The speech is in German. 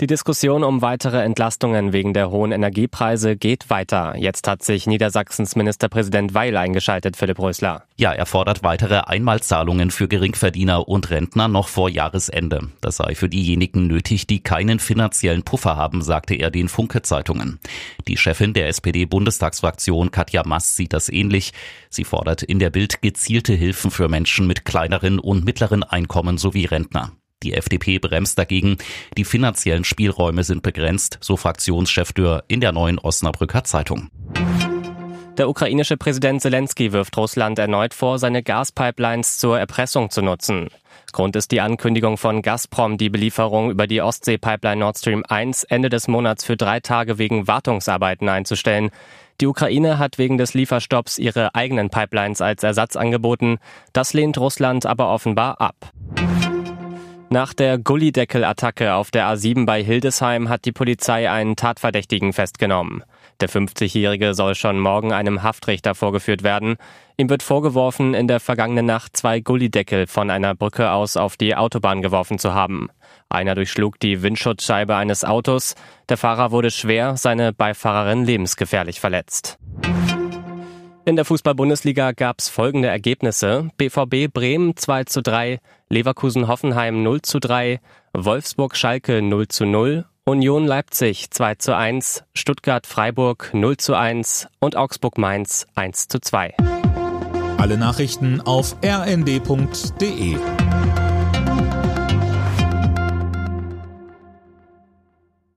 Die Diskussion um weitere Entlastungen wegen der hohen Energiepreise geht weiter. Jetzt hat sich Niedersachsens Ministerpräsident Weil eingeschaltet, Philipp Rösler. Ja, er fordert weitere Einmalzahlungen für Geringverdiener und Rentner noch vor Jahresende. Das sei für diejenigen nötig, die keinen finanziellen Puffer haben, sagte er den Funke-Zeitungen. Die Chefin der SPD-Bundestagsfraktion Katja Mass sieht das ähnlich. Sie fordert in der Bild gezielte Hilfen für Menschen mit kleineren und mittleren Einkommen sowie Rentner. Die FDP bremst dagegen. Die finanziellen Spielräume sind begrenzt, so Fraktionschef Dürr in der neuen Osnabrücker Zeitung. Der ukrainische Präsident Zelensky wirft Russland erneut vor, seine Gaspipelines zur Erpressung zu nutzen. Grund ist die Ankündigung von Gazprom, die Belieferung über die Ostsee-Pipeline Nord Stream 1 Ende des Monats für drei Tage wegen Wartungsarbeiten einzustellen. Die Ukraine hat wegen des Lieferstopps ihre eigenen Pipelines als Ersatz angeboten. Das lehnt Russland aber offenbar ab. Nach der Gullideckel-Attacke auf der A7 bei Hildesheim hat die Polizei einen Tatverdächtigen festgenommen. Der 50-Jährige soll schon morgen einem Haftrichter vorgeführt werden. Ihm wird vorgeworfen, in der vergangenen Nacht zwei Gullideckel von einer Brücke aus auf die Autobahn geworfen zu haben. Einer durchschlug die Windschutzscheibe eines Autos. Der Fahrer wurde schwer, seine Beifahrerin lebensgefährlich verletzt. In der Fußball-Bundesliga gab es folgende Ergebnisse. BVB Bremen 2 zu 3, Leverkusen Hoffenheim 0 zu 3, Wolfsburg Schalke 0 zu 0, Union Leipzig 2 zu 1, Stuttgart Freiburg 0 zu 1 und Augsburg Mainz 1 zu 2. Alle Nachrichten auf rnd.de